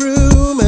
I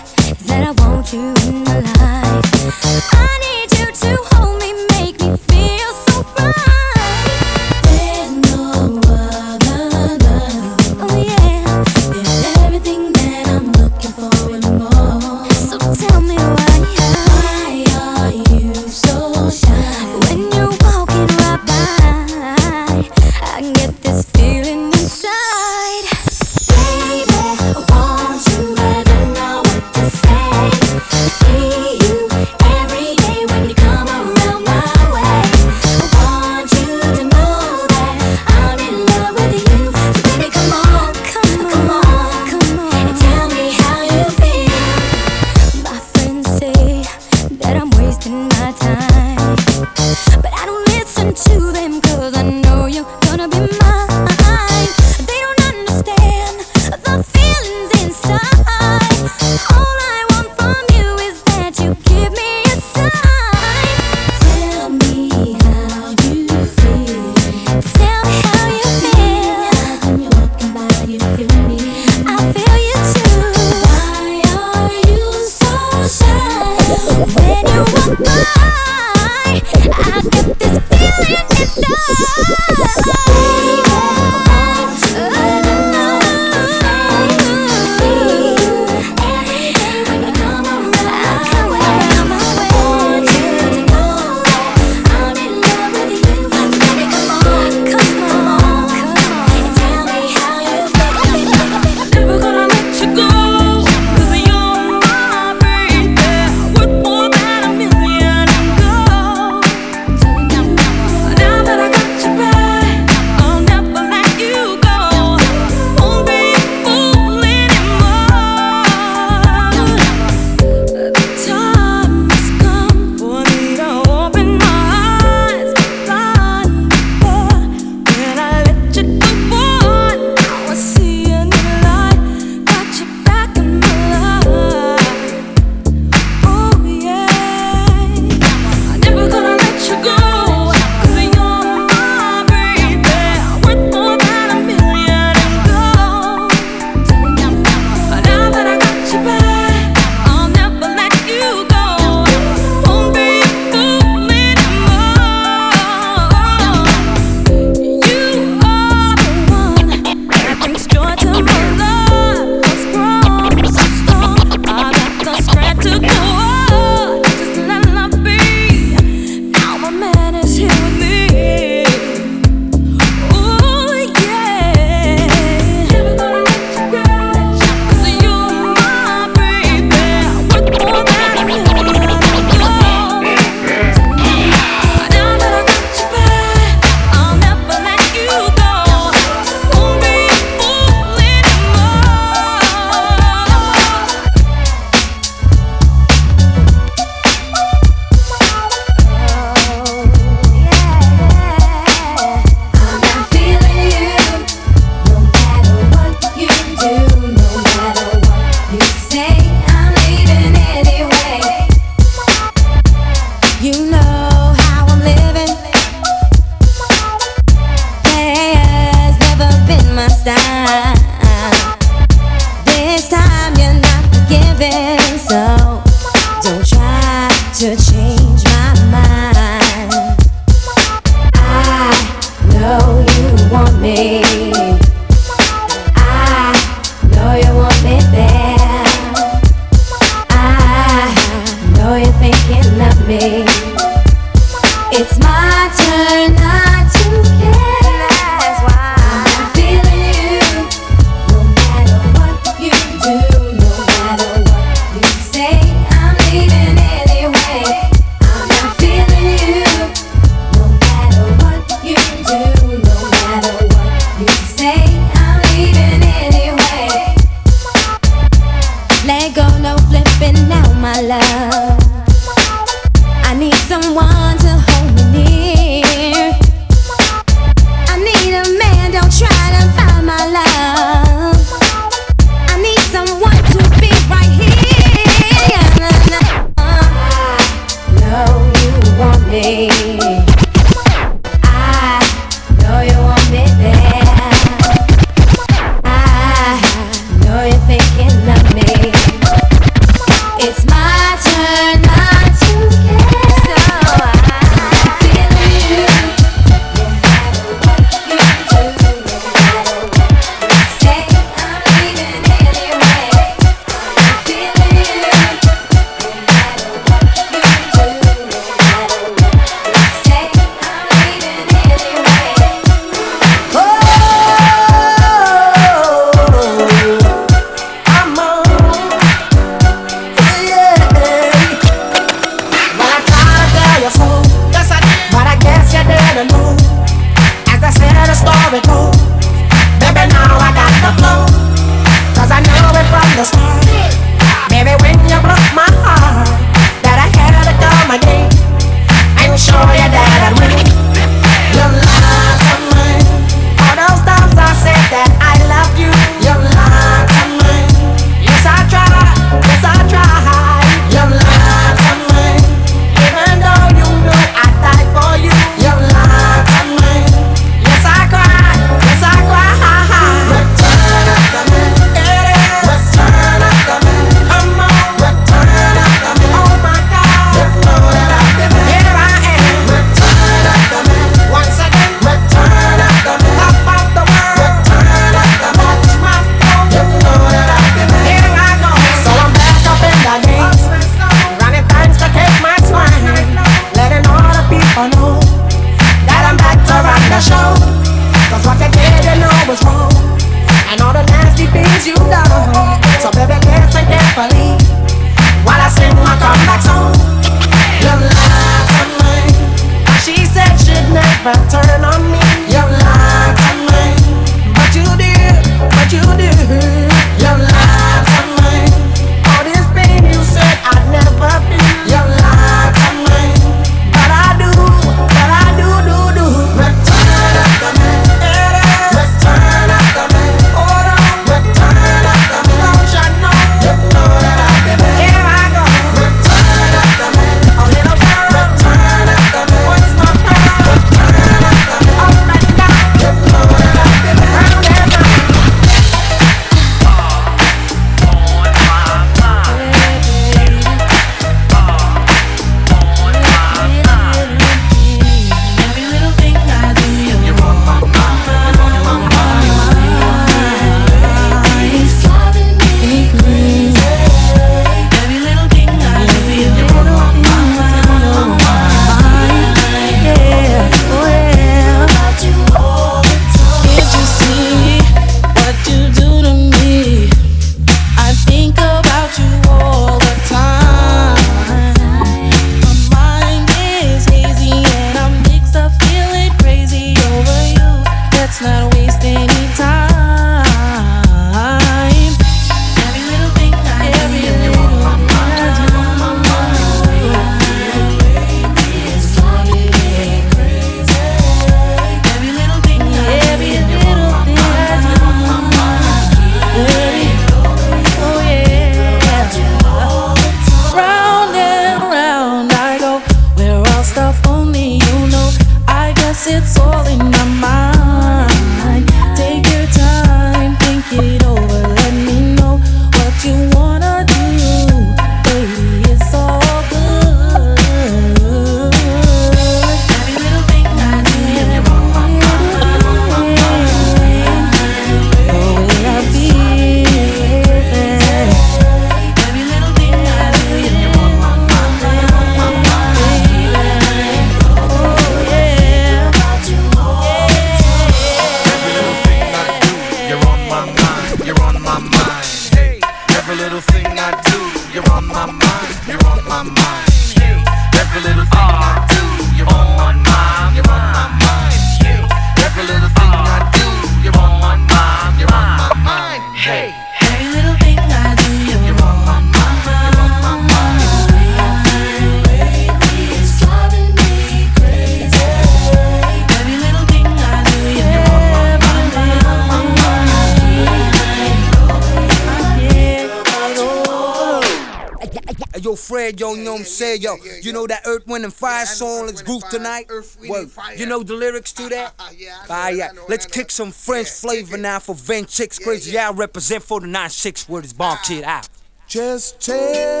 yo, you know what I'm yo. You know that Earth, Wind, and Fire song, let's groove tonight? Well, you know the lyrics to that? Uh, uh, Fire. Let's kick some French flavor now for Van Chicks Crazy. Yeah, I represent for the 9-6 word is bomb shit out. Just tell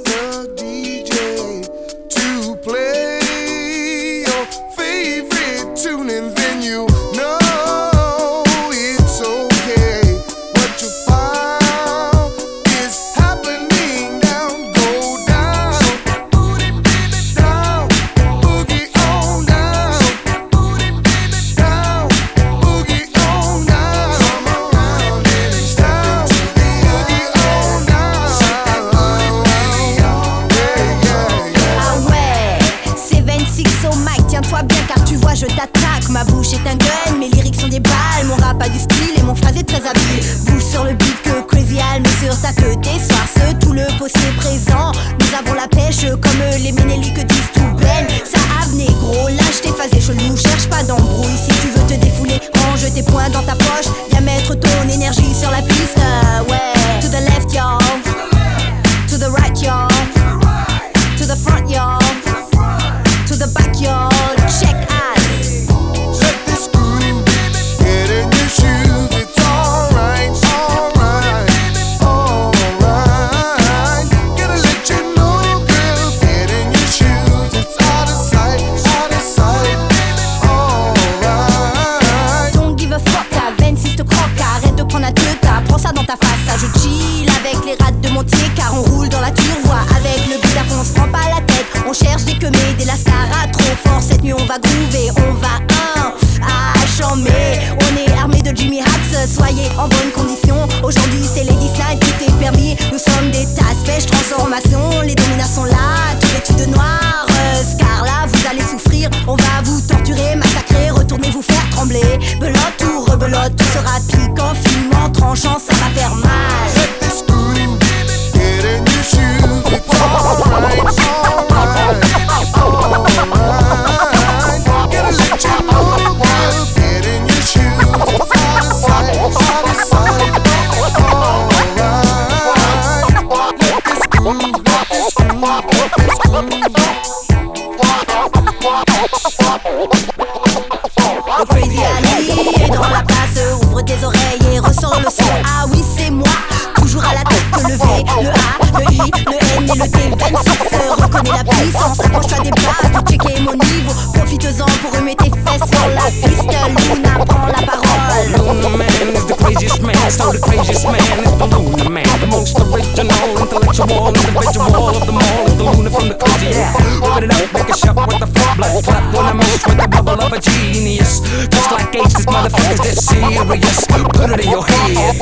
the DJ to play your favorite tune Ma bouche est un gun, mes lyrics sont des balles Mon rap a du style et mon phrase est très habile. Bouge sur le beat que Crazy Al sur ta queue Tes soirs, ce tout le poste présent. Nous avons la pêche comme les Ménéliques disent tout Ben Ça avenait gros, lâche tes phases chelou Cherche pas d'embrouille. Si tu veux te défouler Range tes poings dans ta poche. Viens mettre ton énergie sur la piste Ouais, On cherche des queumés, des lascaras trop fort. Cette nuit, on va groover, on va un à. On est armé de Jimmy Hats, soyez en bonne condition. Aujourd'hui, c'est Lady Slide qui t'est permis. Nous sommes des tasses pêche, transformation. Les dominations là, tout vêtus de noir. là, vous allez souffrir. On va vous torturer, massacrer, retourner vous faire trembler. Belote ou rebelote, tout sera piquant, filmant, tranchant, ça va faire mal. So the craziest man is the Luna Man. The most original, intellectual, individual of them all is the Luna from the crazy. Yeah, open it up, make a shot with the full blood clap when I move with the bubble of a genius. Just like Ace, this motherfucker's this serious. Put it in your head.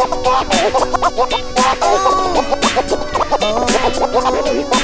Oh,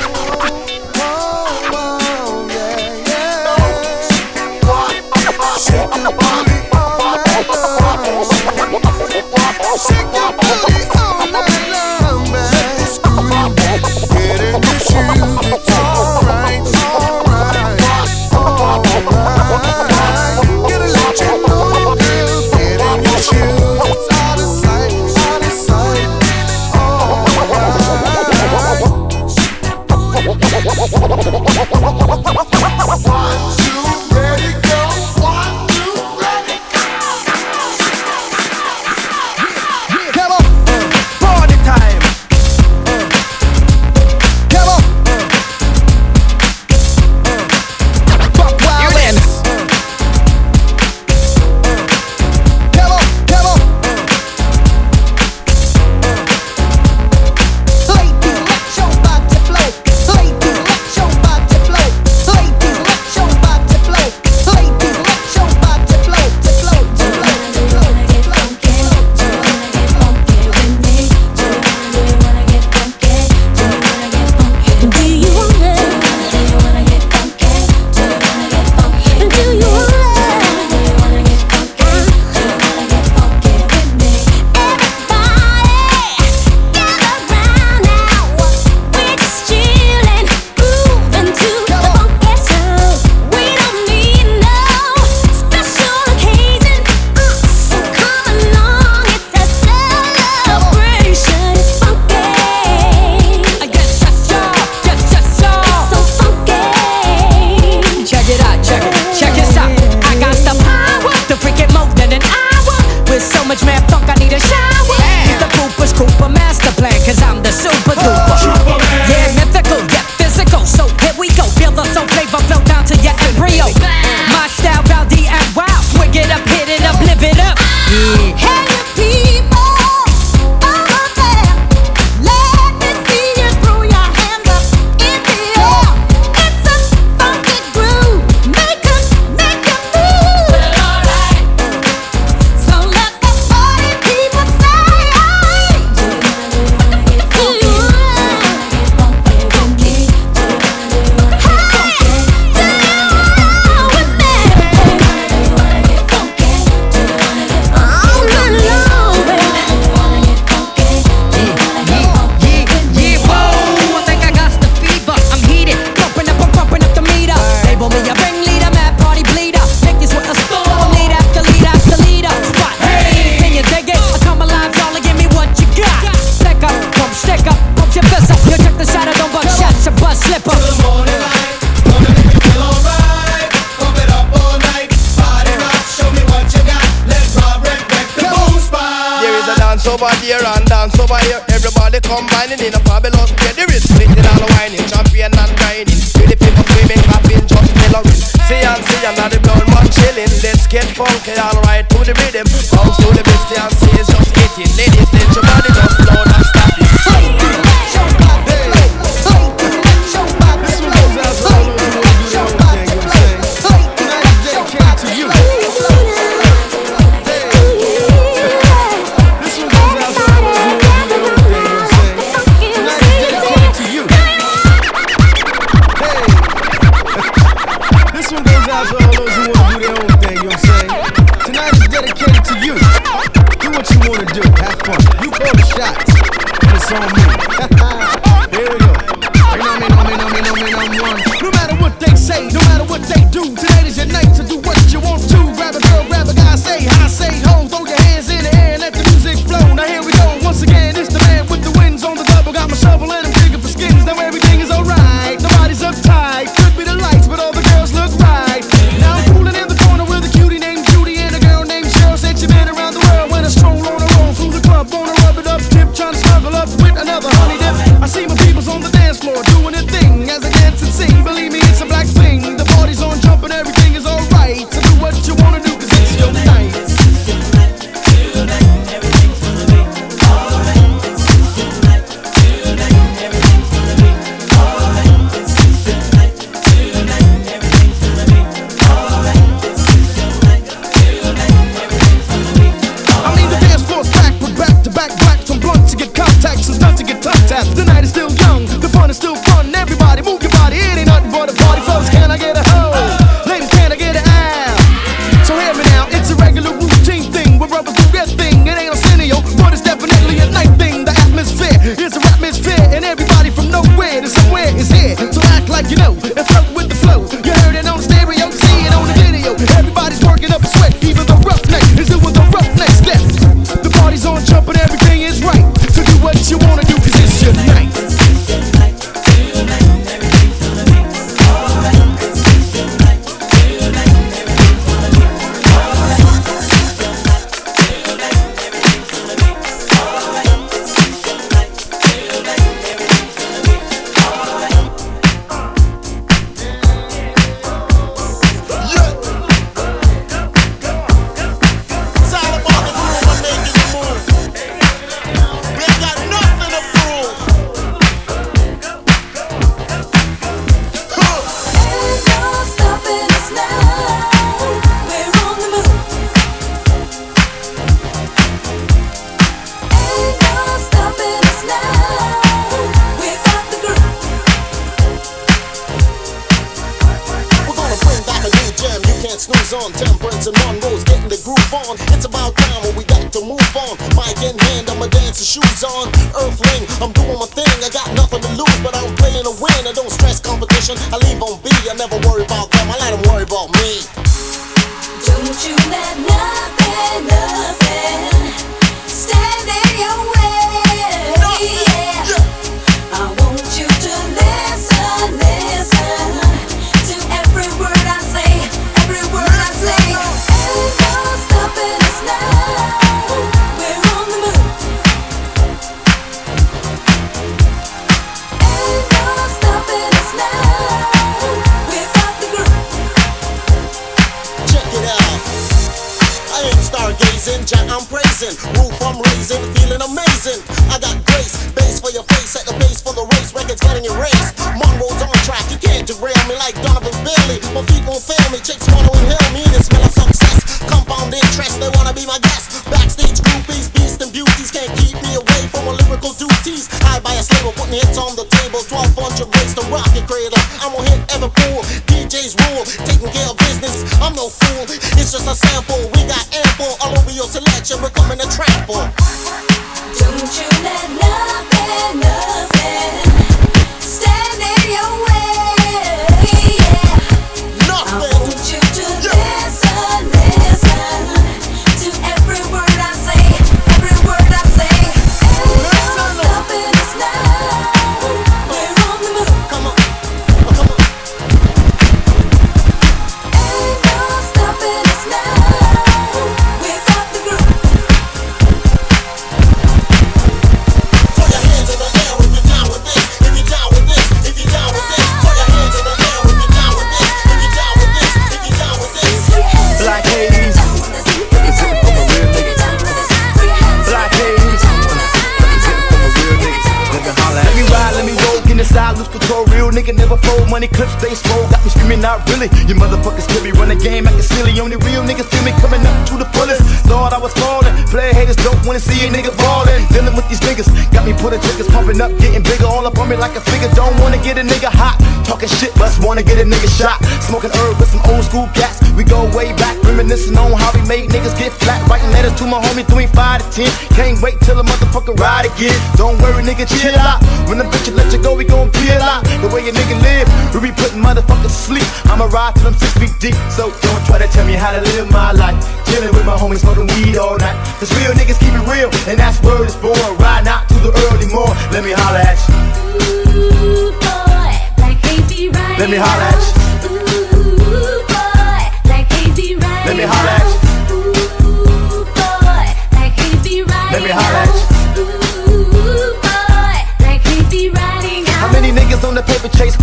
money clips, they swole. Got me screaming out, really. You motherfuckers kill me, run the game, acting silly. Only real niggas feel me coming up to the fullest. Thought I was falling. Play haters don't wanna see a nigga falling. Dealing with these niggas, got me putting triggers pumping up, getting bigger. All up on me like a figure. Don't wanna get a nigga hot. Talking shit, but wanna get a nigga shot. Smoking herb with some old school cats. We go way back, reminiscing on how we made niggas get flat. Writing letters to my homie, three five to ten. Can't wait till a motherfucker ride again. Don't worry, nigga, chill out. When the bitch let you go, we gon' peel out. The way a nigga live, we be putting motherfuckers to sleep. I'ma ride till I'm six feet deep. So don't try to tell me how to live my life. Chilling with my homies, smoking weed all night. Cause real niggas keep it real, and that's word is born. Riding out to the early morn. Let me holler at you. Let me holler at you. Let me holler at you. Ooh, boy, like hazy riding. Let me holler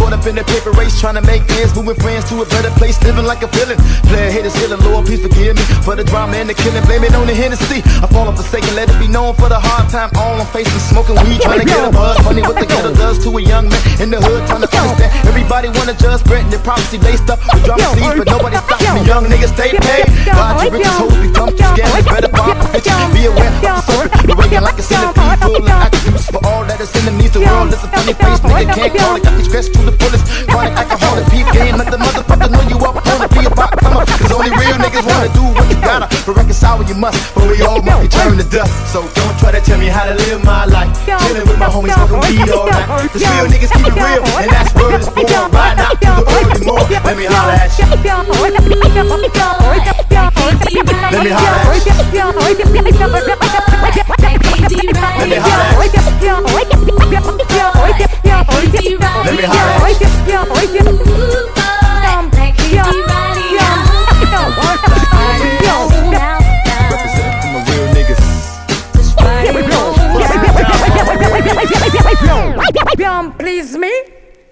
caught up in the paper race, trying to make ends, moving friends to a better place, living like a villain. Player haters killing, Lord, please forgive me for the drama and the killing. Blame it on the Hennessy. I fall off the second, let it be known for the hard time. All I'm facing, smoking weed, trying to get a buzz. Funny what the ghetto does to a young man in the hood, trying to understand. Everybody wanna judge, spreading their prophecy laced up with drama seeds, but nobody stops me. Young niggas stay paid. God, your riches, hoes become too scandalous. Better pop, bitches, be aware of the serpent. Waking like a centipede, full of attributes for all that is enemies. The world is a funny place, nigga can't call it. Got me stressed to the fullest. Chronic alcoholic, peep game, let the motherfucker know you up on it. Be about come up, cause only real niggas wanna do what you gotta. But reconcile when you must, but we all must be turned to dust. So don't try to tell me how to live my life. Chilling with my homies, smoking weed all night. Cause real niggas keep it real, and that's word is born. Riding out to the early morn. Let me holler at you. Let me holler at you. Let me holler at you. Let me holler at you. Can't please me.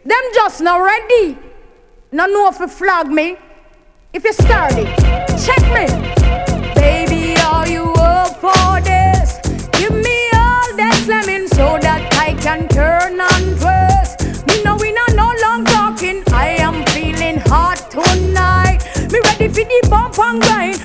Them just not ready. No know if you flag me. If you it, check me. Baby, are you up for this? Give me all that slamming so that I can turn and twist. Me know we not no long talking. I am feeling hot tonight. Me ready for the bump and grind.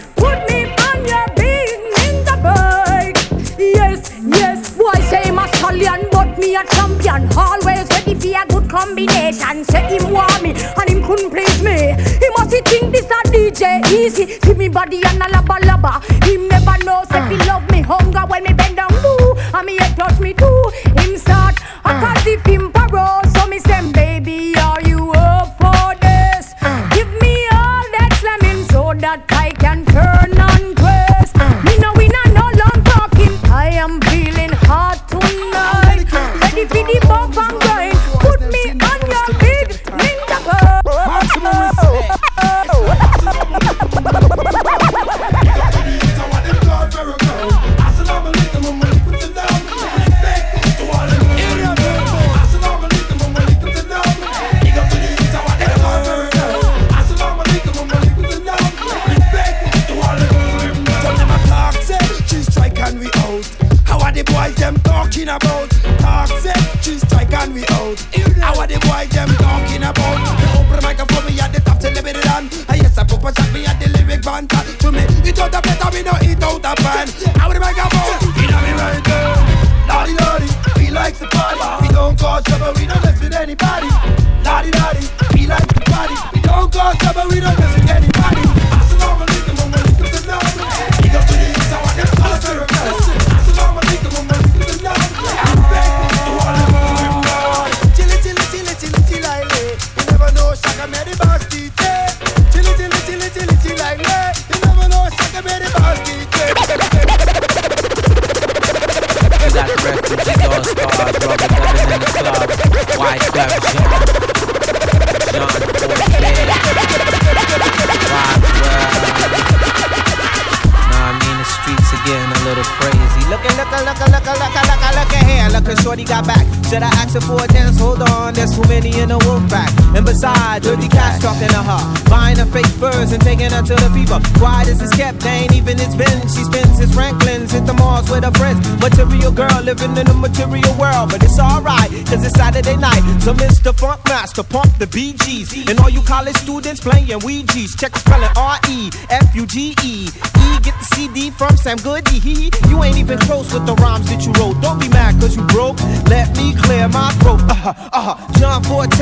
Me a champion. Always ready for a good combination. Say him want me and him couldn't please me. He must he think this a DJ easy. See me body and a laba laba. Him never know say he ah. love me hunger when me bend down low. And me head touch me too. Him start a ah. cause if him parole. So me say baby students playing Ouija's. Check the spelling R E F U G E. E get the CD from Sam Goody. He, You ain't even close with the rhymes that you wrote. Don't be mad cause you broke. Let me clear my throat. Uh huh, uh huh. John Forte,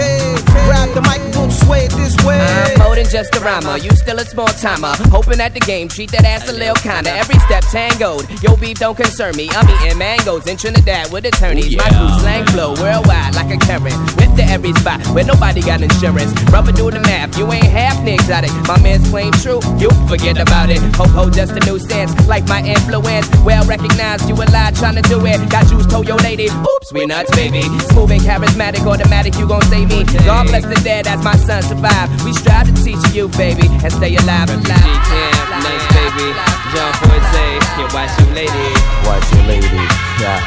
grab the mic and don't sway it this way. I'm more than just a rhymer. You still a small timer. Hoping at the game, treat that ass a little kinda. Every step tangoed. Yo, beef don't concern me. I'm eating mangoes in Trinidad with attorneys. My crew slang flow worldwide like a current. Went to every spot where nobody got insurance. Rubber do the math. You ain't half exotic. My man's claim true. You forget about it. Ho ho, just a new sense. Like my influence. Well recognized. You a lie trying to do it. Got juice, told your lady. Oops, we nuts, baby. Smooth and charismatic, automatic. You gon' save me. God bless the dead as my son survive. We strive to teach you, baby, and stay alive. Refugee camp, nice baby. John Forte, yeah, watch you lady. Watch your lady. Yeah.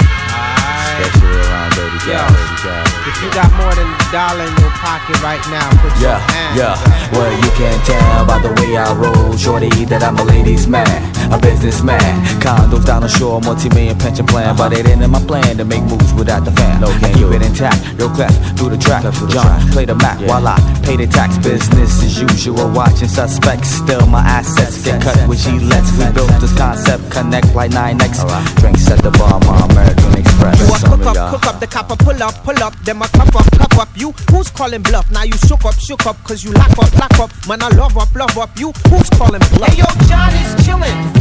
Especially around dirty Yo, cow, dirty cow. If you got more than a dollar in your pocket right now, put your Yeah, hands yeah. up. Well, you can tell by the way I roll, shorty, that I'm a ladies' man, a businessman. Condos down the shore, multi-million pension plan, but it ain't in my plan to make moves without the fan. No, can keep it intact. Real class through the track. John, play the Mac while I pay the tax. Business as usual, watching suspects. Still, my assets get cut with G-Lets. We built this concept, connect like 9X. Drinks at the bar, my American Express. You a cook up, y'all- cook up, the copper pull up, pull up, them a cuff up, cuff up. You who's calling bluff? Now you shook up, shook up, cause you lock up, lock up. Man, I love up, love up. You who's calling bluff? Hey yo, John is chillin',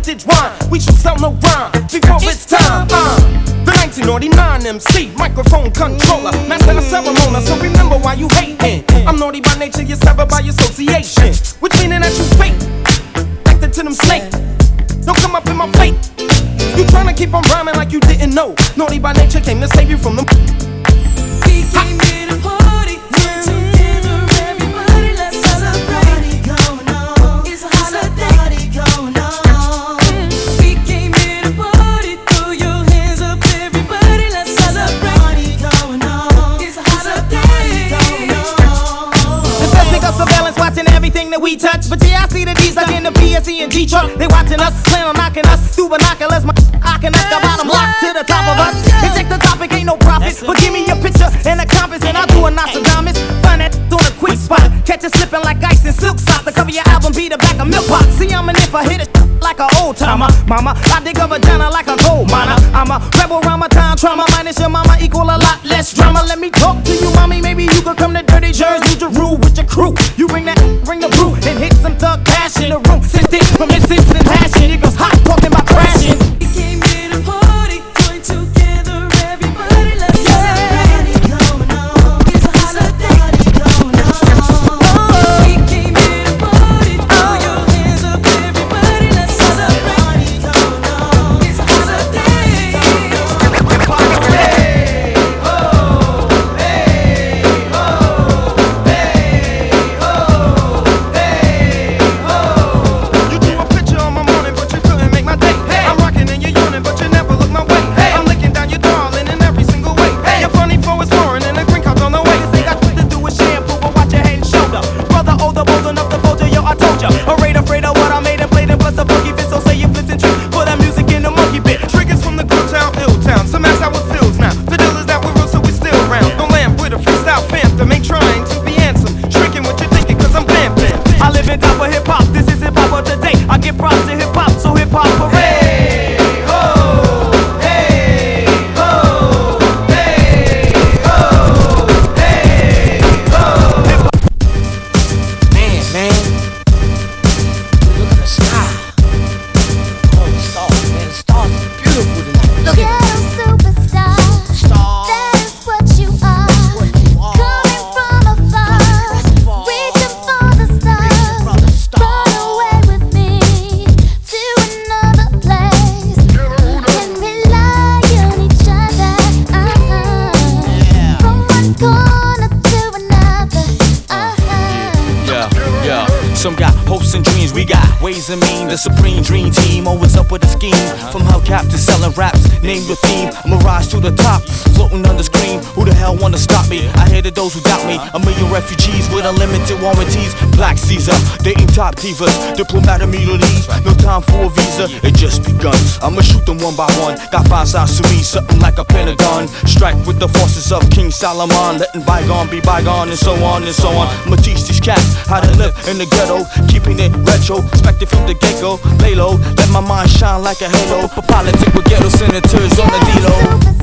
vintage wine. We should sell no rhyme before it's time. Uh, the 1999 MC, microphone controller, master of ceremony. So remember why you hating. I'm naughty by nature, you're severed by association, which meaning that you fake connected to them snakes. Don't come up in my face. You tryna keep on rhyming like you didn't know. Naughty by nature came to save you from them. PSE and G truck. They watching us, plan on knocking us through binoculars. My I can knock the bottom lock to the top of us. They check the topic, ain't no profit. But give me a picture and a compass, and I'll do a Nostradamus. Find that on a quick spot. Catch it slipping like ice in silk socks. The cover your album be the back of milk box. See, I'm an if I hit it like an old timer. Mama, I dig a vagina like a gold miner. I'm a rebel around my time trauma. Minus your mama equal a lot less drama. Let me talk to you, mommy. Maybe you could come to Dirty Jersey to rule with your crew. You bring that, bring the brew, and hit some thug cash in The room sent it from instant passion. It name the theme. I'm a rise to the top, floating on the screen. Who the hell wanna stop me? I hated those who doubt me. A million refugees with unlimited warranties. Black Caesar, dating top divas, diplomatic immunities. No time for a visa, it just begun. I'ma shoot them one by one. Got five sides to me, something like a pentagon. Strike with the forces of King Solomon, letting bygone be bygone, and so on and so on. I'ma teach these cats how to live in the ghetto, keeping it retro. Expected from the get go, lay low, let my mind shine like a halo. For politics with ghetto senators on the D-Lo.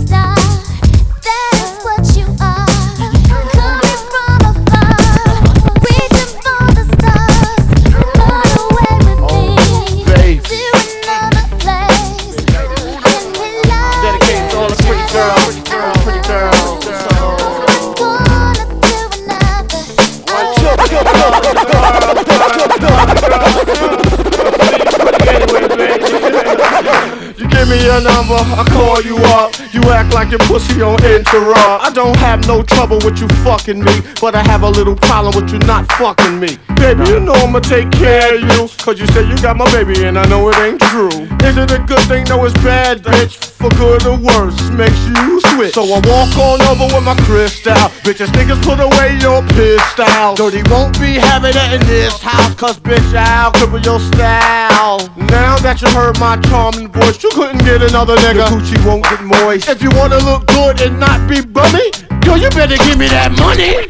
Number, I call you up. You act like your pussy on interrupt. I don't have no trouble with you fucking me, but I have a little problem with you not fucking me. Baby, you know I'ma take care of you, cause you say you got my baby and I know it ain't true. Is it a good thing? No, it's bad, bitch. For good or worse, makes you switch. So I walk on over with my crystal. Bitches, niggas, put away your pistol. Dirty won't be having it in this house, cause bitch, I'll cripple your style. Now that you heard my charming voice, you couldn't get another nigga. The coochie won't get moist. If you wanna look good and not be bummy, girl, you better give me that money.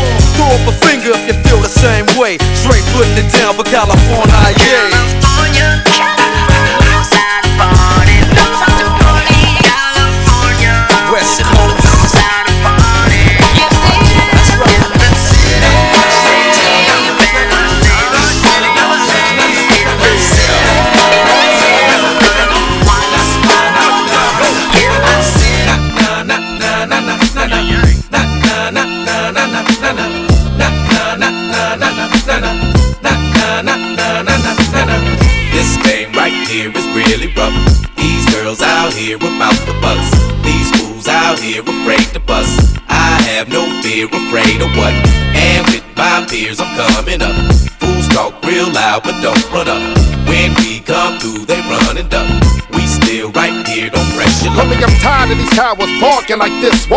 Up a finger if you feel the same way. Straight putting it down for California, yeah. Barking like this,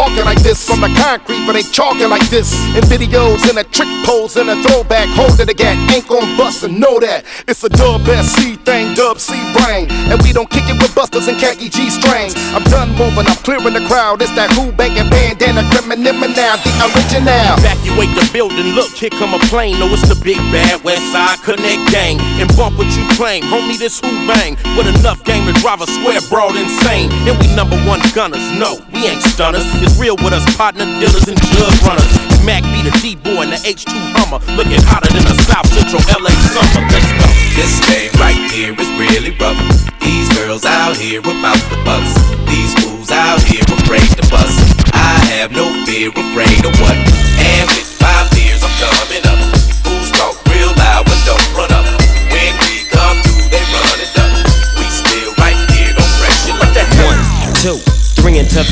concrete, but they chalking like this. In videos, in a trick pose, in a throwback, holding the gat, ain't gon' bust and know that. It's a dub SC thing, dub C brain. And we don't kick it with busters and khaki G strings. I'm done moving, I'm clearing the crowd. It's that who banging bandana criminal now, the original. Evacuate the building, look, here come a plane. No, it's the big bad West Side Connect gang. And bump what you claim, homie, this who bang. With enough game to drive a square broad insane. And we number one gunners, no, we ain't stunners. It's real with us, partner dealers and jug runners. Mac be the D-boy the H2 Hummer. Looking hotter than South Central LA summer. Let's go. This game right here is really rough. These girls out here about the bucks. These fools out here afraid to bust. I have no fear, afraid of what?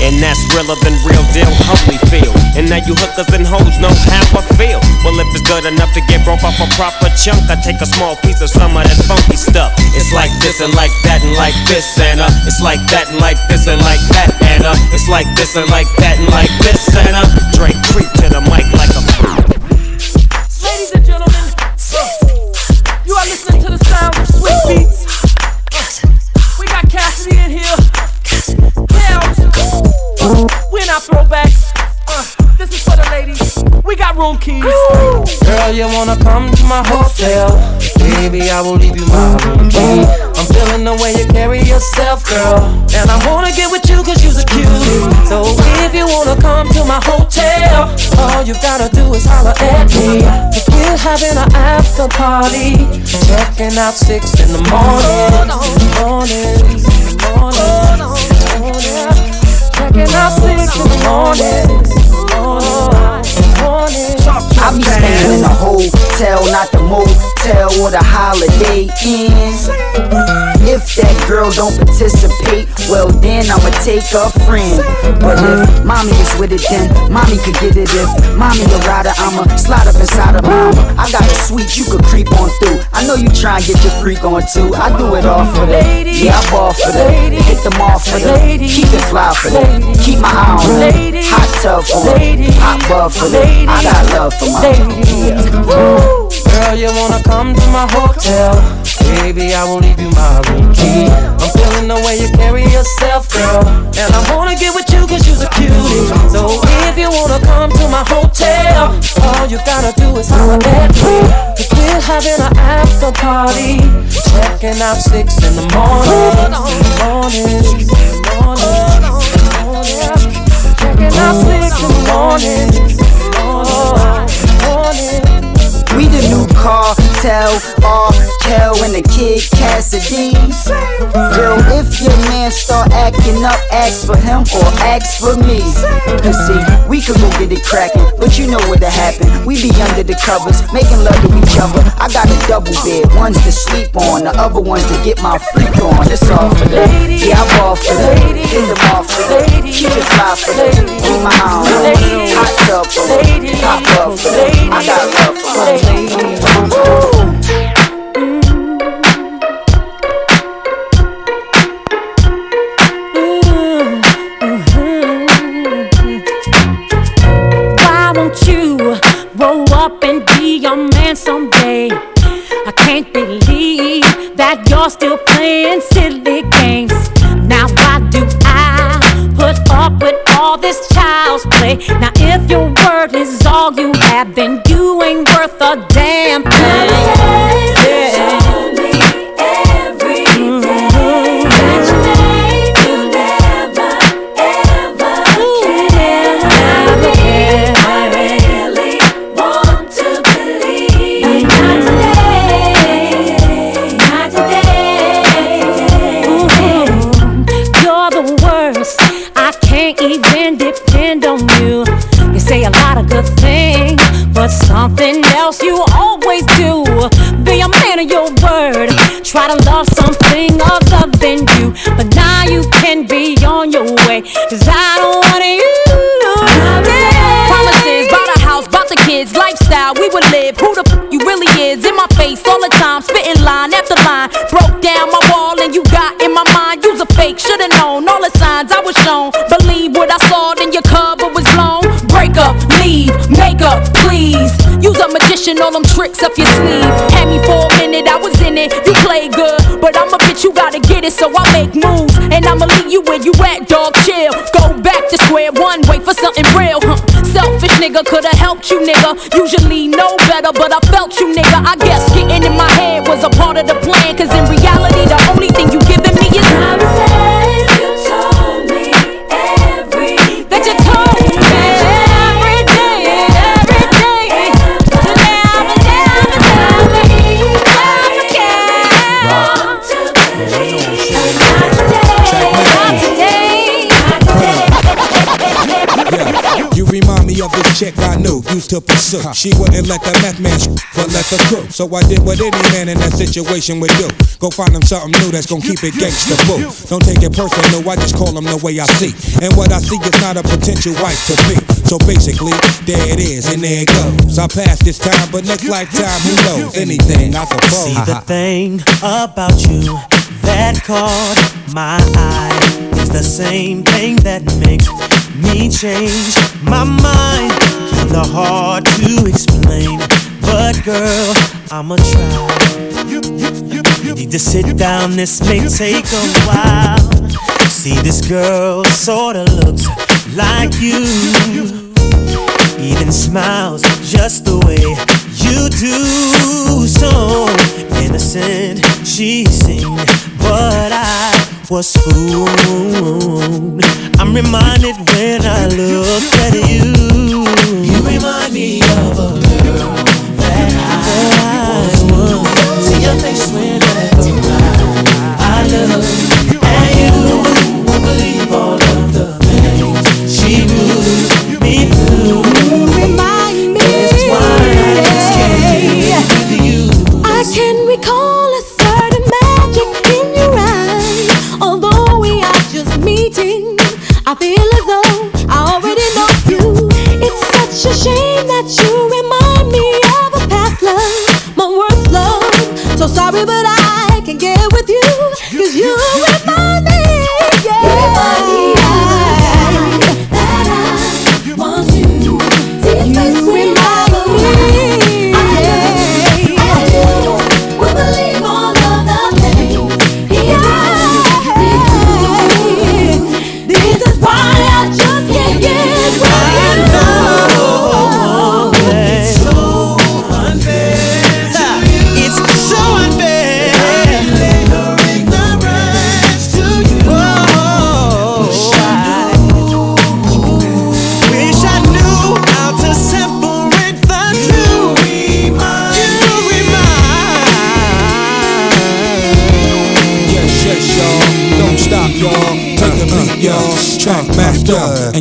And that's realer than real deal, Holyfield. And now you hookers and hoes know how I feel. Well, if it's good enough to get broke off a proper chunk, I take a small piece of some of that funky stuff. It's like this and like that and like this uh, it's like that and like this and like that uh, it's like this and like that and like this uh, Dre creep to the mic like a. Ladies and gentlemen, you are listening to the sound of sweet beats. We got Cassidy in here. Now, we're not throwbacks. Uh, this is for the ladies. We got room keys. Girl, you wanna come to my hotel? Baby, I will leave you my room key. I'm feeling the way you carry yourself, girl. And I wanna get with you cause you're a cute. So if you wanna come to my hotel, all you gotta do is holler at me. Cause we're having an after party. Checking out six in the morning. Morning. Morning. Morning. Out six in the morning. I be staying in a hotel, not the motel or the holiday inn. If that girl don't participate, well then I'ma take a friend. But if mommy is with it, then mommy could get it. If mommy a rider, I'ma slide up inside of mama. I got a suite you could creep on through. I know you try and get your freak on too. I do it all for them. Yeah, I ball for them. Hit them off for them. Keep it fly for them. Keep my eye on them. Hot tub for them. Hot bub for them. I got love for my yeah. Girl, you wanna come to my hotel? Baby, I will leave you my room key. I'm feeling the way you carry yourself, girl. And I wanna get with you cause you're a cutie. So if you wanna come to my hotel, all you gotta do is holler at me. Cause we're having an after party. Checking out six in the morning. Morning. Morning. Checking out six in the morning. Morning. We the new cartel, R. Kel and the kid acting up, ask for him or ask for me. Cause see, we could go get it crackin', but you know what'll happen. We be under the covers, making love to each other. I got a double bed, one's to sleep on, the other one's to get my freak on. It's all for them. Yeah, I ball for them. Hit them off for them. Keep it fly for them. Keep my them. Hot tub for them. Hot love for them. I got love for them. Why Now, if your word is all you have, then you ain't worth a damn fake, should've known all the signs I was shown. Believe what I saw, then your cover was blown. Break up, leave, make up, please. Use a magician, all them tricks up your sleeve. Had me for a minute, I was in it. You play good, but I'm a bitch, you gotta get it, so I make moves. And I'ma leave you where you at, dog. Chill. Go back to square one, wait for something real. huh? Selfish nigga. Could've helped you, nigga. Usually know better, but I felt you, nigga. I guess getting in my head was a part of the plan. Cause in reality, the chick I knew, used to pursue. She wouldn't let the meth man sh- but let the crew. So I did what any man in that situation would do. Go find him something new that's gonna keep it gangsta boo. Don't take it personal, I just call him the way I see. And what I see is not a potential wife to be. So basically, there it is, and there it goes. I passed this time, but next lifetime, who knows? Anything, I suppose. See the thing about you that caught my eye is the same thing that makes me change my mind. Kinda hard to explain, but girl, I'ma try. You need to sit down, this may take a while. See, this girl sorta looks like you. Even smiles just the way you do. So innocent she seemed, but I was fooled. I'm reminded when I look at you. You remind me of a girl that I was. See your face when I. I love, and you believe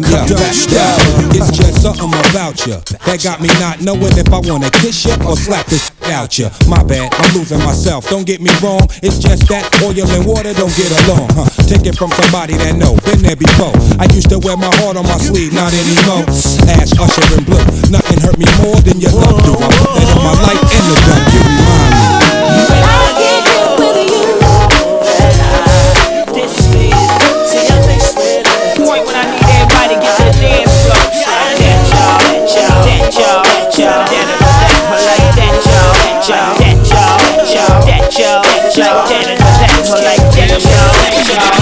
and your that style. It's just something about you that got me not knowing if I wanna kiss you or slap this out you. My bad, I'm losing myself. Don't get me wrong. It's just that oil and water don't get along, huh? Take it from somebody that know, been there before. I used to wear my heart on my sleeve, not anymore. Ash, Usher, and Blue. Nothing hurt me more than your love do. I put that on my life and the gun. You remind me. Y'all, that y'all, that y'all, that y'all, that y'all, that y'all, like that y'all, that y'all.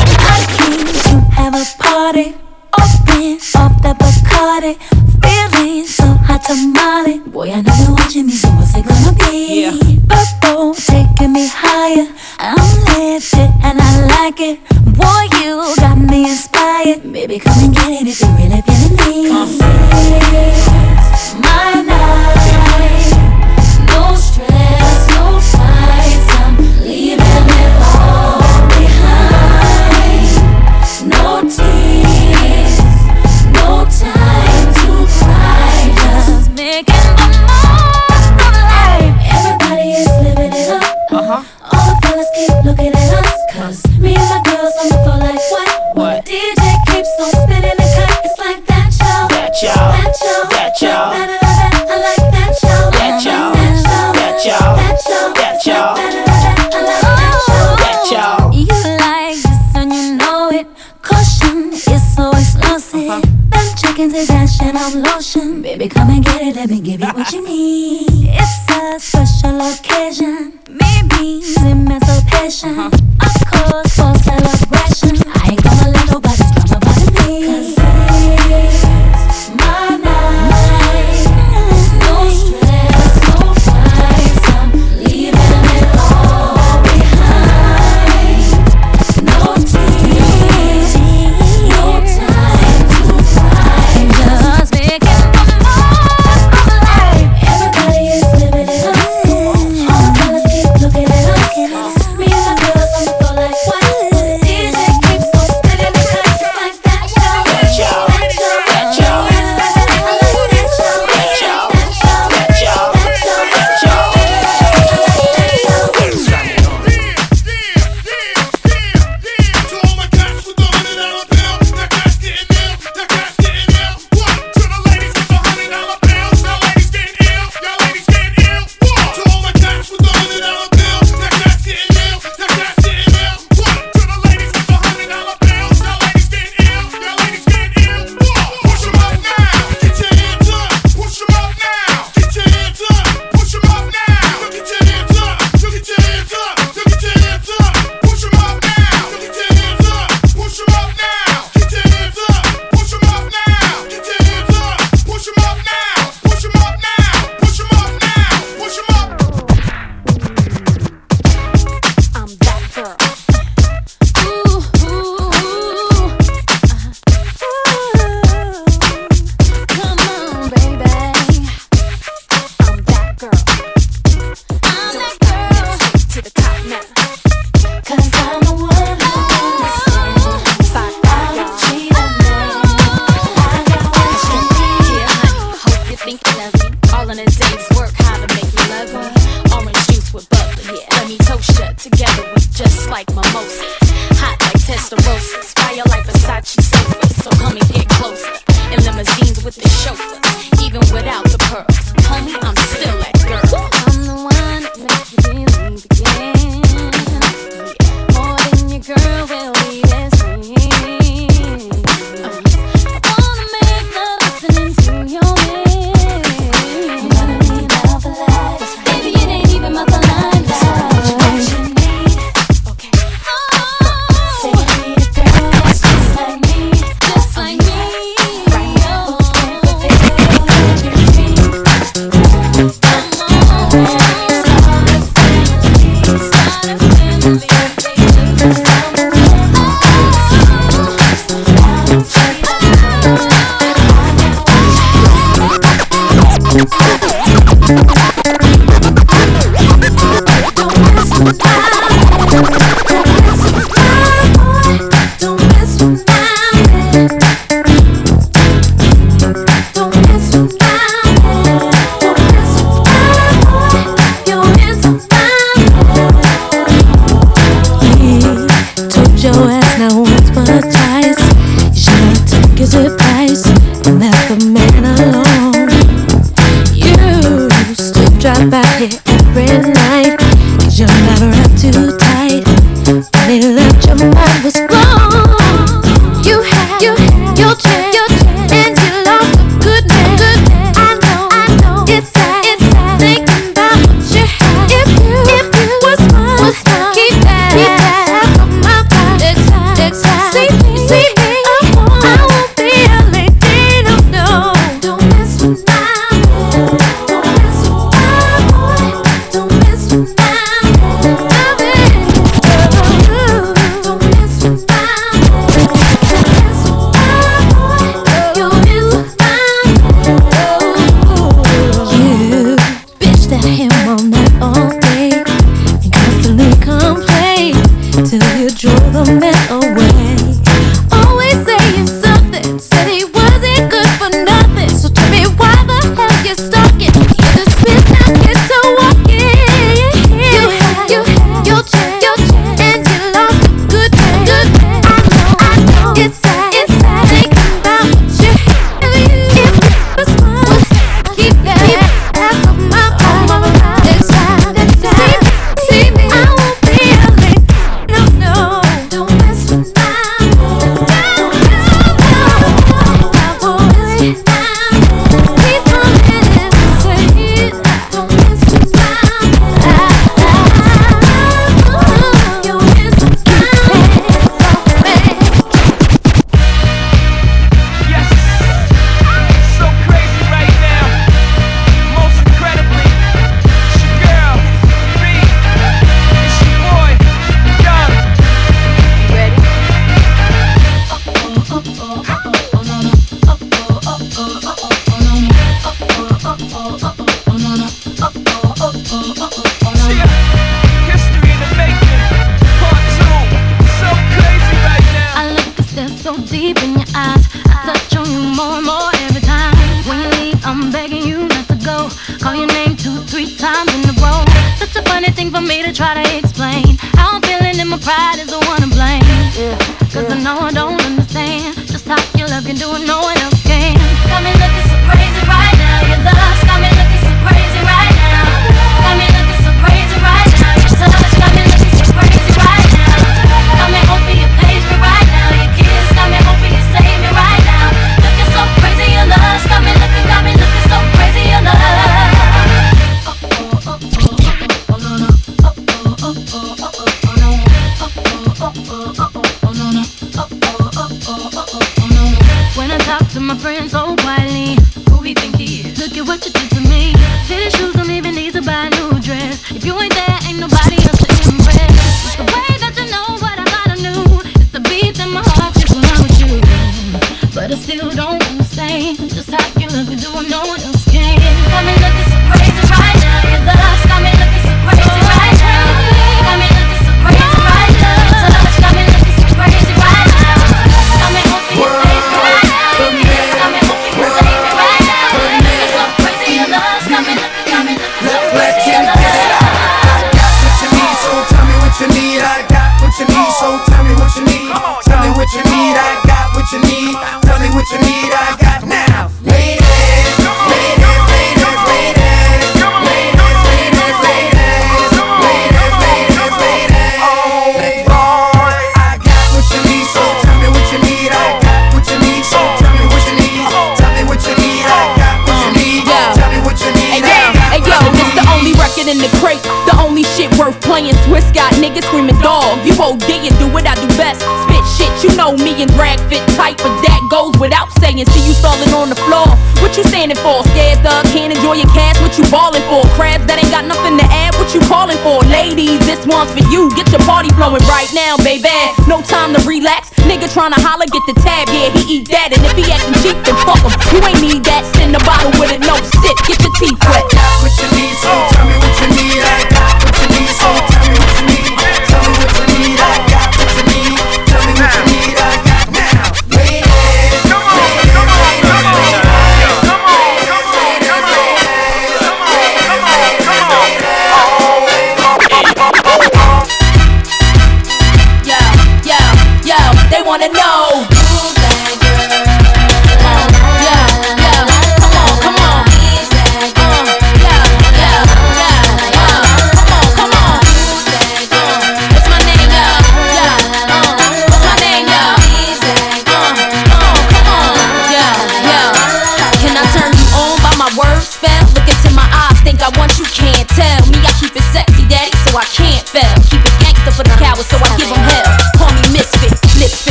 try to explain. How I'm feeling in my pride is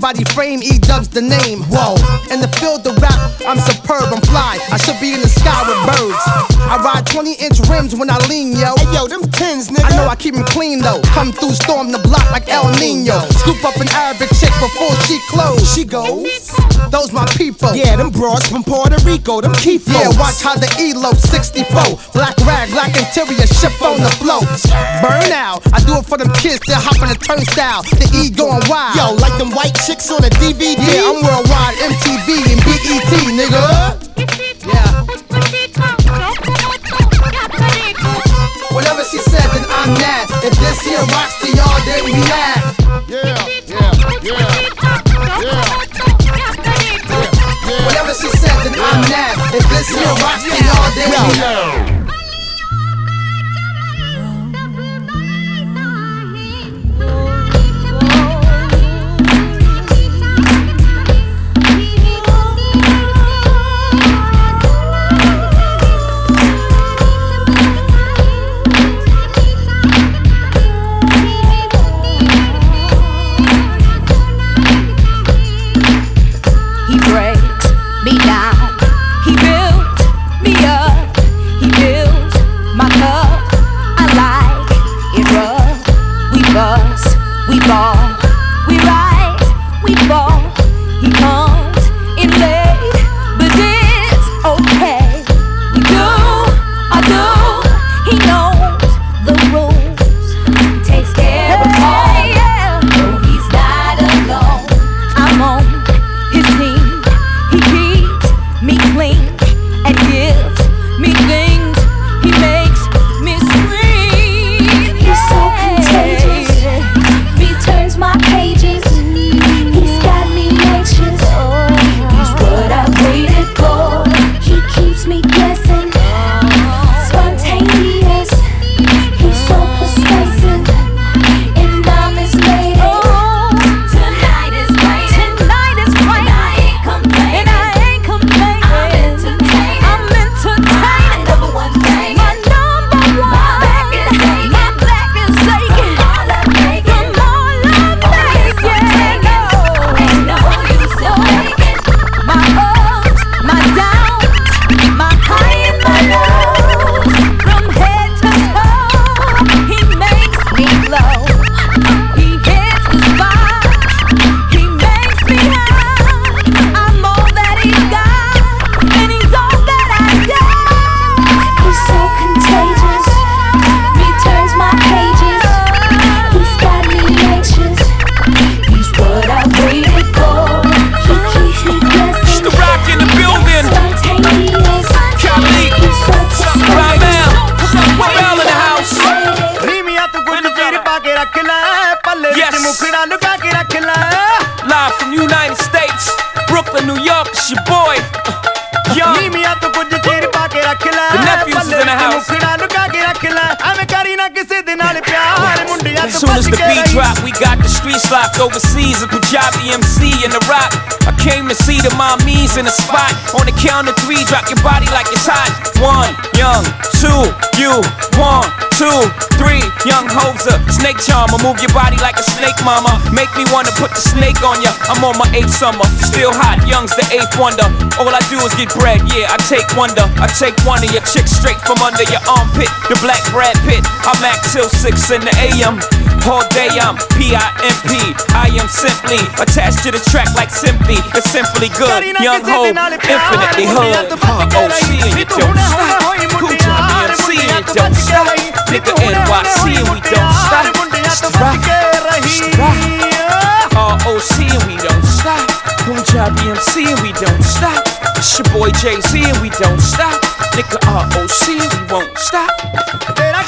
body frame, E dubs the name. Whoa, in the field of rap, I'm superb, I'm fly. I should be in the sky with birds. I ride 20 inch rims when I lean, yo. Hey, yo, them tins, nigga. I know I keep 'em clean, though. Come through, storm the block like El Nino. Scoop up an Arabic chick before she close. She goes. Those my people. Yeah, them broads from Puerto Rico, them key Yeah, watch how the ELO 64. Black rag, black interior, ship on the flow. Burn out. I do it for them kids that hop on the turnstile. The E going wild. Yo, like them white chicks on a DVD. Yeah, I'm worldwide, MTV and BET, nigga. Yeah. Whatever she said, then I'm mad. If this here rocks to y'all, then we mad. Yeah, yeah, yeah, yeah. Whatever she said, then I'm mad. If this here rocks to y'all, then we mad. He overseas. A Punjabi MC in the rock. I came to see the mommies in the spot. On the count of three, drop your body like it's hot. One, young, two, you, one, two, three, young hoser. Snake charmer, move your body like a snake, mama. Make me wanna put the snake on ya. I'm on my eighth summer, still hot. Young's the eighth wonder. All I do is get bread, yeah. I take wonder. I take one of your chicks straight from under your armpit. The black Brad Pitt. I'm act till six in the AM. All day I'm P-I-M-P. I am simply attached to the track like simply. It's simply good. Young ho, infinitely hood. Huh, OC and you don't stop. Punjabi MC and you don't stop. Nigga NYC and we don't stop. It's the rock. It's the rock. ROC and we don't stop. Punjabi MC and we don't stop. It's your boy Jay-Z and we don't stop. Nigga ROC and we won't stop. ਤੇਰਾ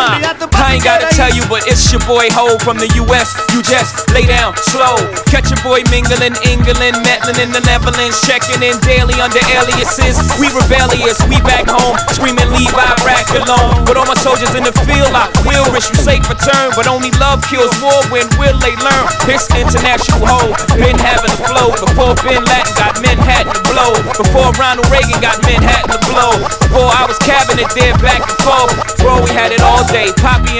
Luma. I ain't gotta tell you, but it's your boy Hov from the US. You just lay down slow. Catch your boy mingling, England, meddling in the Netherlands, checking in daily under aliases. We rebellious, we back home, screaming leave Iraq alone. But all my soldiers in the field, I will wish you safe return. But only love kills war when will they learn? This international Hov. been having the flow. Before Bin Laden got Manhattan to blow. Before Ronald Reagan got Manhattan to blow. Before I was cabinet there back and forth. Bro, we had it all day. Poppy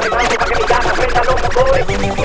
que me van a llevar que me llaman, prenda los motores.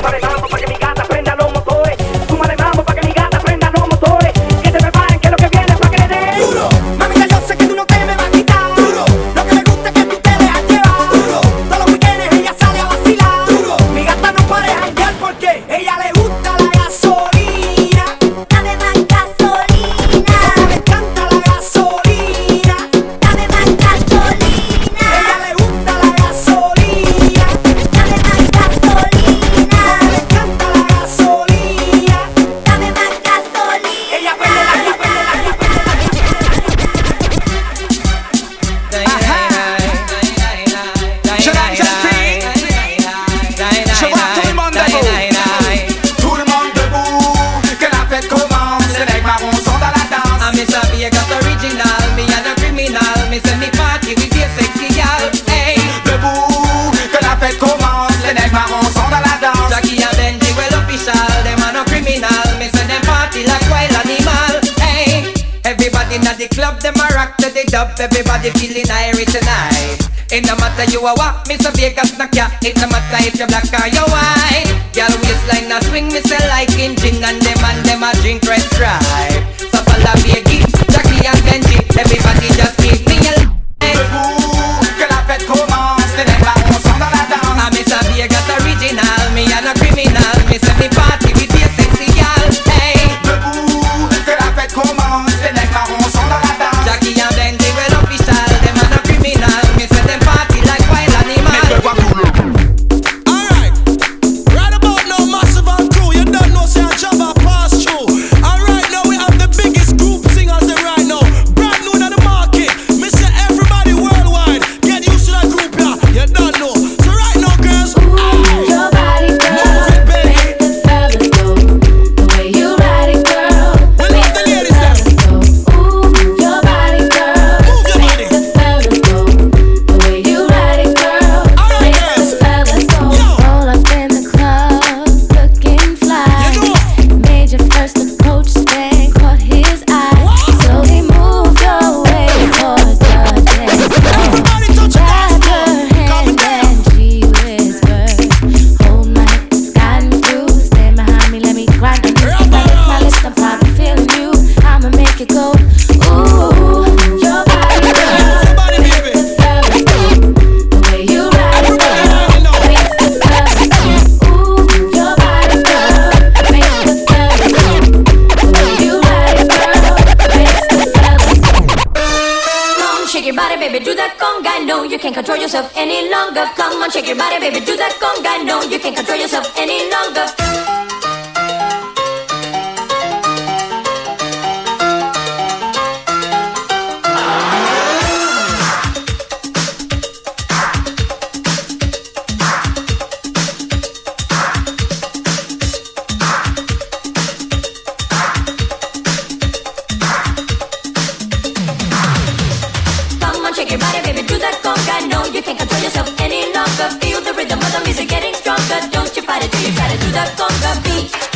rhythm of the music getting stronger. Don't you fight it till you try to do the conga beat.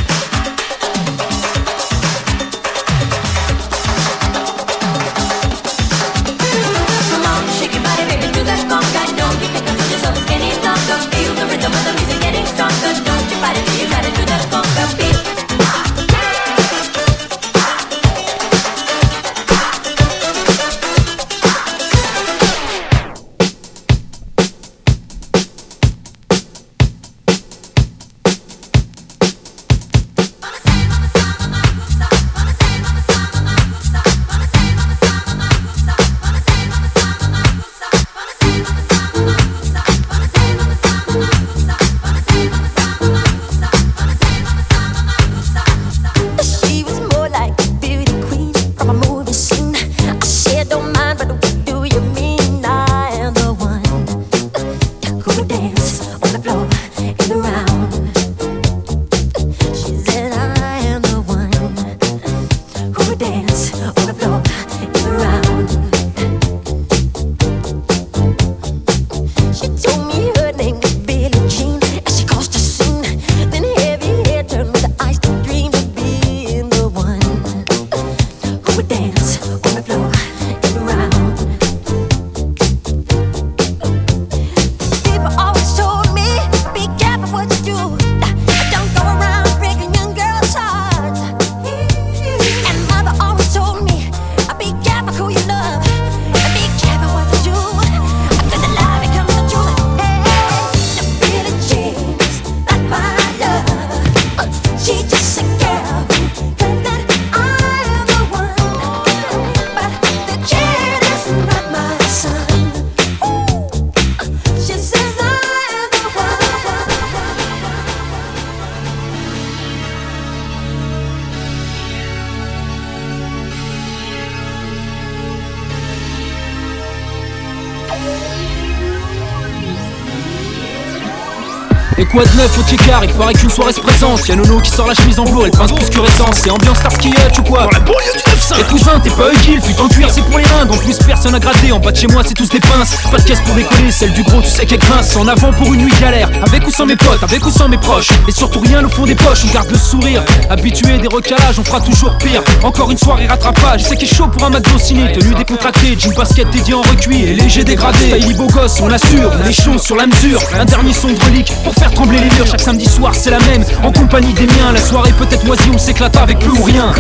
Quoi de neuf au Tchekar Il paraît qu'une soirée se présente. Y'a Nono qui sort la chemise en velours, elle pince plus que. C'est ambiance Starsky Hutch ou quoi Dans la banlieue du 9 Et cousin, t'es pas Hugil, fut en cuir, c'est pour les ringues. En plus, personne a gratté. En bas de chez moi, c'est tous des pinces. Pas de caisse pour décoller, celle du gros, tu sais qu'elle grince. En avant pour une nuit galère. Avec ou sans mes potes, avec ou sans mes proches. Et surtout rien au fond des poches, on garde le sourire. Habitué des recalages, on fera toujours pire. Encore une soirée rattrapage. Je sais qu'il est chaud pour un McDo ciné. Tenue décontractée, jean basket dédié en recuit et léger dégradé. Style beau gosse, on l'assure. On est chaud sur la mesure. Un dernier son de relique pour faire les murs chaque samedi soir, c'est la même. En compagnie des miens, la soirée peut-être moisie, on s'éclata avec plus ou rien.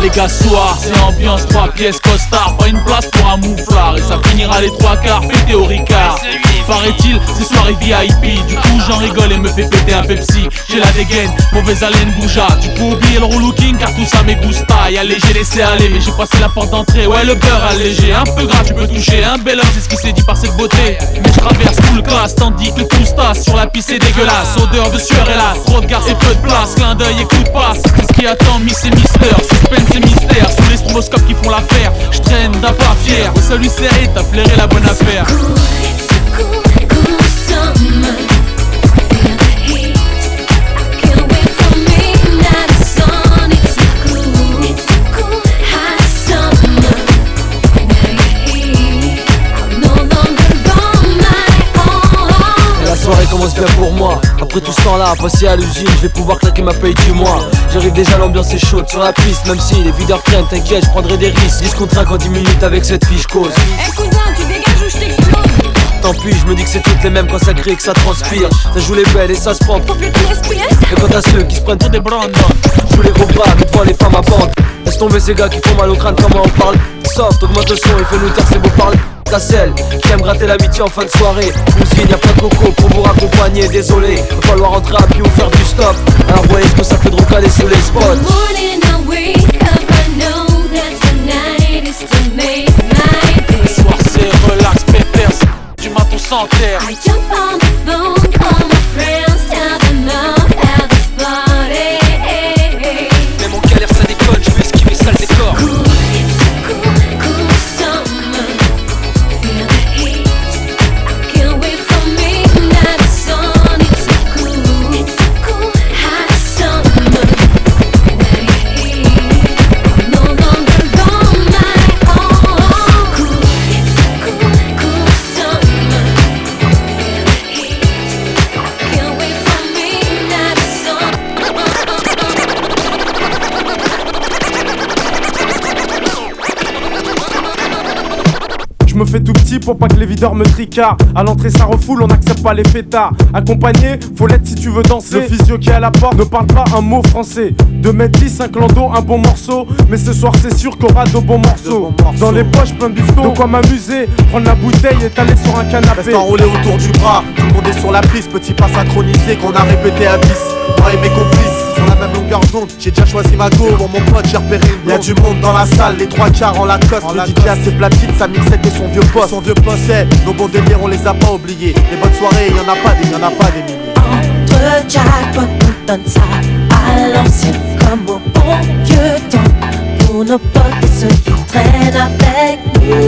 les gars soir, c'est ambiance trois pièces costard, pas une place pour un mouflard Et ça finira les trois quarts, fêté au ricard Paraît-il, c'est soirée VIP. Du coup, j'en rigole et me fais péter un Pepsi. J'ai la dégaine, mauvaise haleine, bougea. Du coup, oubliez le relooking car tout ça me gusta. Et allégé, laissé aller, mais j'ai passé la porte d'entrée. Ouais, le beurre allégé, un peu gras, tu peux toucher. Un bel homme, c'est ce qui s'est dit par cette beauté. Mais je traverse tout le classe, tandis que tout se. Sur la piste, c'est dégueulasse. Odeur de sueur, hélas. Trop de garde et peu de place. Clin d'œil et coup de passe. C'est ce qui attend Miss et Mister. Suspense et mystère. Sous les stroboscopes qui font l'affaire. Je traîne d'un pas fier. Au salut serré, t'as flairé la bonne affaire. La soirée commence bien pour moi. Après tout ce temps-là, passé à l'usine, je vais pouvoir claquer ma paye du mois. J'arrive déjà, l'ambiance est chaude sur la piste, même si les videurs prennent, t'inquiète, je prendrai des risques. 10 contre 1 en 10 minutes avec cette fiche cause. Eh, Tant pis, je me dis que c'est toutes les mêmes quand ça crie et que ça transpire. Ça joue les belles et ça se prend Et quand t'as ceux qui se prennent pour des brandes Je joue les gros bras, mais devant les femmes à bande. Laisse tomber ces gars qui font mal au crâne, comment on parle. Soft, augmente le son et fais-nous taire ces beaux parler Ta celle qui aime gratter l'amitié en fin de soirée. Cousine, y'a pas de coco pour vous raccompagner Désolé, va falloir rentrer à pied ou faire du stop. Alors voyez ce que ça fait de recaler sous les spots. Soir, c'est relax, pépère. Terre. I jump on pour pas que les videurs me tricardent. À l'entrée, ça refoule, on n'accepte pas les fêtards. Accompagné, faut l'être si tu veux danser. Le physio qui est à la porte ne parle pas un mot français. 2 mètres 10, un clando, un bon morceau. Mais ce soir, c'est sûr qu'on aura de bons morceaux. Dans les poches, plein de bifton. De quoi m'amuser, prendre la bouteille et t'aller sur un canapé. Reste enroulé autour du bras, tout le monde est sur la piste, petit pas synchronisé qu'on a répété à 10. Moi et mes complices, même longueur d'onde. J'ai déjà choisi ma go, bon mon pote, j'ai repéré une Y'a du monde dans la salle, les trois quarts en Lacoste. Le DJ a ses platines, sa mixette et son vieux poste. Son vieux poste, c'est nos bons délires, on les a pas oubliés. Les bonnes soirées, y'en a pas des, y'en a pas des milliers. Entre jackpot, on donne ça à l'ancienne comme au bon vieux temps. Pour nos potes et ceux qui traînent avec nous.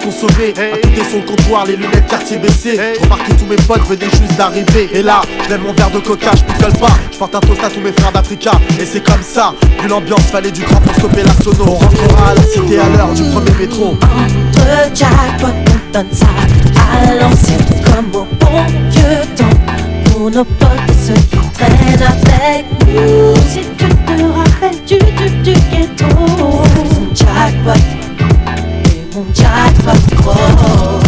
À côté le comptoir, les lunettes quartier baissées. Je remarque que tous mes potes venaient juste d'arriver. Et là, je mon verre de coca, je picole pas. Je porte un toast à tous mes frères d'Africa. Et c'est comme ça, vu l'ambiance, fallait du grand pour stopper la sono. On rentrera à la cité à l'heure du premier métro. Entre jackpot, on donne ça à l'ancienne comme au bon vieux temps. Pour nos potes et ceux qui traînent avec nous. Si tu te rappelles du, du, du ghetto. Jackpot, mon jackpot, oh.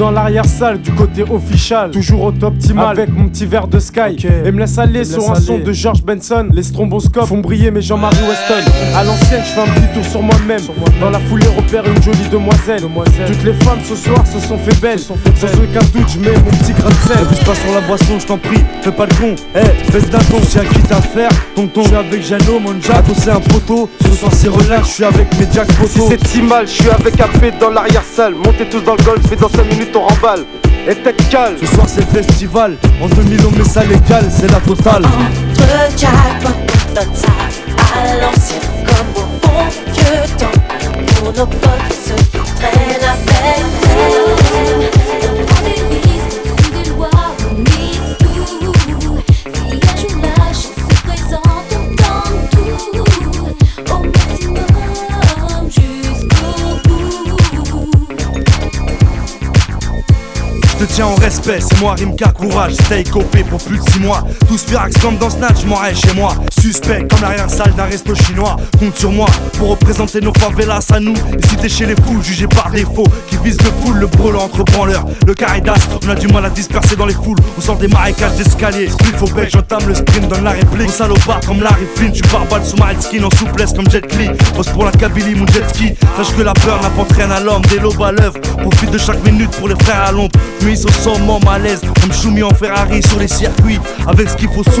Dans l'arrière-salle du côté official, toujours au top optimal avec mon petit verre de Sky. Et me laisse aller sur un son de George Benson. Les stromboscopes font briller mes Jean-Marie Weston. À l'ancienne, je fais un petit tour sur moi-même. Dans la foulée, repère une jolie demoiselle. Toutes les femmes ce soir se sont fait belles. Sans aucun doute, je mets mon petit grain de sel. Pas sur la boisson, je t'en prie, fais pas le con. Eh, baisse d'un ton, j'ai un kit à faire. Tonton, je suis avec Jano, mon jack. c'est un poteau. Ce soir c'est relax, je suis avec mes jack Si poteaux. c'est si mal, je suis avec AP dans l'arrière-salle. Montez tous dans le golf et dans 5 minutes on remballe. Et tête calme. Ce soir c'est festival. En 2000 on met ça légal, c'est la totale. Entre jackpot, on donne ça à l'ancienne comme au bon vieux temps. Pour nos potes ceux qui traînent avec nous. Tiens en respect, c'est moi Rimka, courage, stay copé pour plus de 6 mois. Tous Firax comme dans Snatch, m'en chez moi. Suspect comme l'arrière-salle d'un resto chinois. Compte sur moi pour représenter nos favelas à nous. Et si t'es chez les fous, jugé par défaut, qui vise le full, le brûlant entre branleurs. Le caridas, on a du mal à disperser dans les foules. On sort des marécages d'escalier. Split au bec, j'entame le sprint, donne la réplique. On salopard comme Larry Flynn, tu barbales sous ma skin en souplesse comme Jet Li. Pose pour la Kabylie, mon jet ski. Sache que la peur n'apporte rien à l'homme, des lobes à l'œuvre. Profite de chaque minute pour les frères à l'ombre. Sommet, malaise, comme Choumi en Ferrari sur les circuits. Avec ce qu'il faut sous.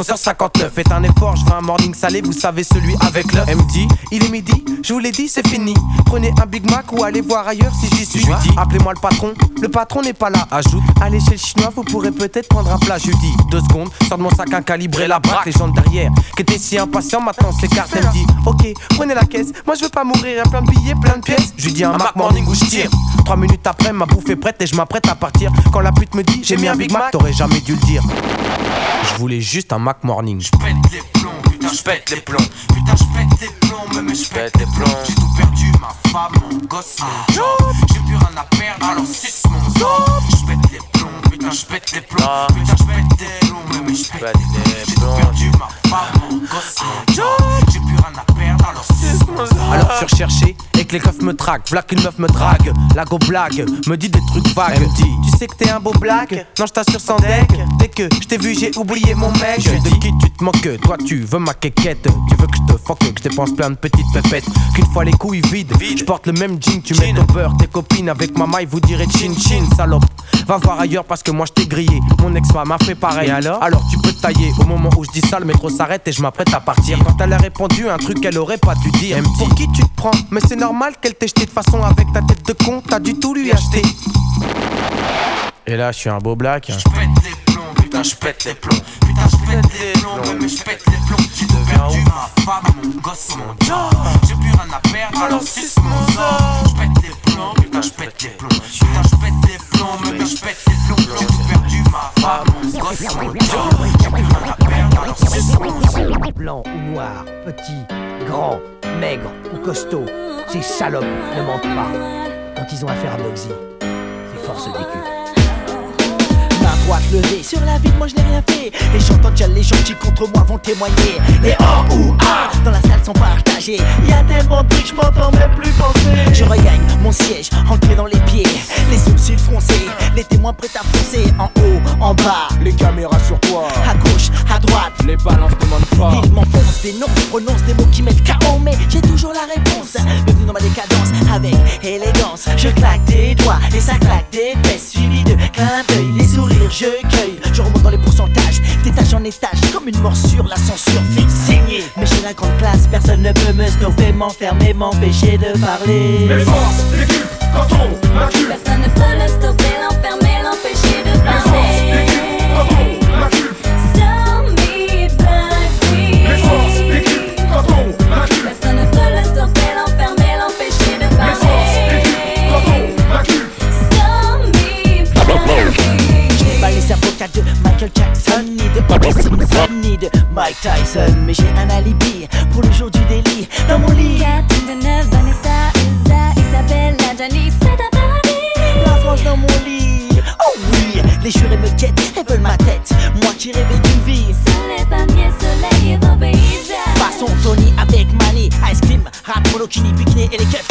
11h59. Faites un effort, je veux un morning salé, vous savez celui avec l'œuf. Elle me dit, il est midi, je vous l'ai dit, c'est fini. Prenez un Big Mac ou allez voir ailleurs si j'y suis. Appelez-moi le patron, le patron n'est pas là. Ajoute, allez chez le chinois, vous pourrez peut-être prendre un plat. Je dis, deux secondes, sors de mon sac un calibré, la braque, les gens derrière, qui étaient si impatients, maintenant s'écartent. Elle me dit, ok, prenez la caisse, moi je veux pas mourir, y'a plein de billets, plein de pièces. Je lui dis, un Mac Morning où je tire. Trois minutes après, ma bouffe est prête et je m'apprête à partir. Quand la pute me dit, j'ai mis un Big Mac, t'aurais jamais dû le dire. Je voulais juste un Mac Morning. Je pète les plombs, putain, je pète les plombs. Putain, je pète les plombs, mais je pète les plombs. J'ai tout perdu, ma femme, mon gosse, mon job. J'ai plus rien à perdre, alors suce mon sang. Je pète les plombs, putain, je pète les plombs. Putain, je pète les plombs, mais je pète les plombs. J'ai tout perdu, ma femme, mon gosse, mon job. J'ai plus rien à perdre, alors je suis recherché et que les keufs me traquent. V'là qu'une meuf me drague. La go blague, me dit des trucs vagues. Elle me dit, tu sais que t'es un beau blague Non, je t'assure sans deck. Dès que je t'ai vu, j'ai oublié mon mec. De qui tu te moques? Toi, tu veux ma quéquette. Tu veux que je te fuck, que je dépense plein de petites pépettes. Qu'une fois les couilles vides, je porte le même jean. Tu mets ton beurre, tes copines avec ma maille, vous direz chin chin, salope. Va voir ailleurs parce que moi je t'ai grillé. Mon ex-femme m'a fait pareil. Et alors? Alors tu peux tailler. Au moment où je dis ça, le métro s'arrête et je m'apprête à partir. Quand elle a répondu un truc qu'elle aurait pas dû dire. Pour qui tu te prends Mais c'est normal qu'elle t'ait jeté de façon avec ta tête de con. T'as du tout lui acheter. Et là, je suis un beau black. hein. Putain, je pète les plombs. Putain, je pète les plombs. Mais je pète les plombs. J'ai perdu ma femme, mon gosse, mon job. J'ai plus rien à perdre, alors suce mon sort. Je pète les plombs. Putain, je pète les plombs. Putain, je pète les plombs. Mais je pète les plombs. J'ai perdu ma femme, mon gosse, mon job. J'ai plus rien à perdre, alors suce mon sort. Blanc ou noir, petit, grand, maigre ou costaud, ces salopes ne mentent pas. Quand ils ont affaire à Bugsy, c'est force des sur la vie, moi je n'ai rien fait. Et j'entends déjà les gens qui contre moi vont témoigner. Les oh ou ah dans la salle sont partagés. Y a tellement de que je m'entends même plus penser. Je regagne mon siège, entré dans les pieds. Les sourcils froncés, les témoins prêts à foncer. En haut, en bas, Les caméras sur toi, à gauche, à droite. les balances ne mentent pas. Ils m'enfoncent des noms, je prononce des mots qui mettent KO, mais j'ai toujours la réponse. Bienvenue dans ma décadence avec élégance. Je claque des doigts et ça claque des fesses, suivi de clin d'œil. Les je cueille. Je remonte dans les pourcentages, d'étage en étage, comme une morsure. La censure fait saigner. Mais j'ai la grande classe, personne ne peut me stopper, m'enfermer, m'empêcher de parler. Mes forces, l'équipe, quand on m'accuse. Personne ne peut le stopper, ni de O.J. Simpson, ni de Mike Tyson. Mais j'ai un alibi pour le jour du délit. Dans mon lit, Catherine Deneuve, Vanessa, Elsa, Isabelle, Janice, c'est la France dans mon lit. Oh oui, les jurés me quittent et veulent ma tête. Moi qui rêvais d'une vie. Soleil, palmier, soleil et beau paysage. Passons Tony avec Manny, Ice Cream, rap, monokini, bikini et les keufs.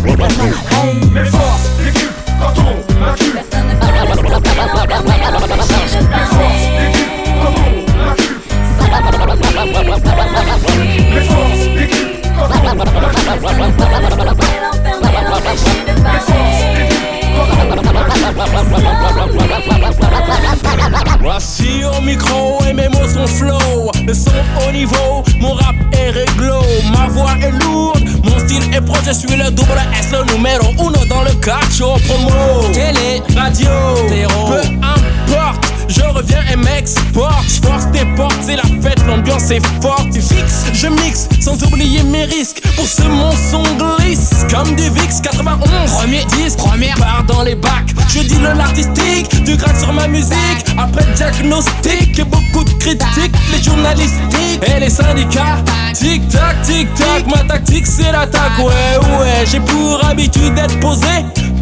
Mes forces décuplent quand on m'accule. Mes forces décuplent quand on m'accule. Mes forces décuplent quand on m'accule. Voici au micro et mes mots sont flow. Le son au niveau, mon rap est réglo. Ma voix est lourde, mon style est proche. Je suis le double S, le numéro uno dans le cacho promo. Télé, radio, peu importe. Je reviens et m'exporte, je force tes portes, c'est la fête, l'ambiance est forte, tu fixes, je mixe, sans oublier mes risques, pour ce mon son glisse, comme du VIX 91, premier disque, première part dans les bacs, je dis le l'artistique, du grade sur ma musique, après diagnostic, et beaucoup de critiques, les journalistiques et les syndicats, tic tac, tic tac, ma tactique c'est l'attaque, ouais ouais, j'ai pour habitude d'être posé,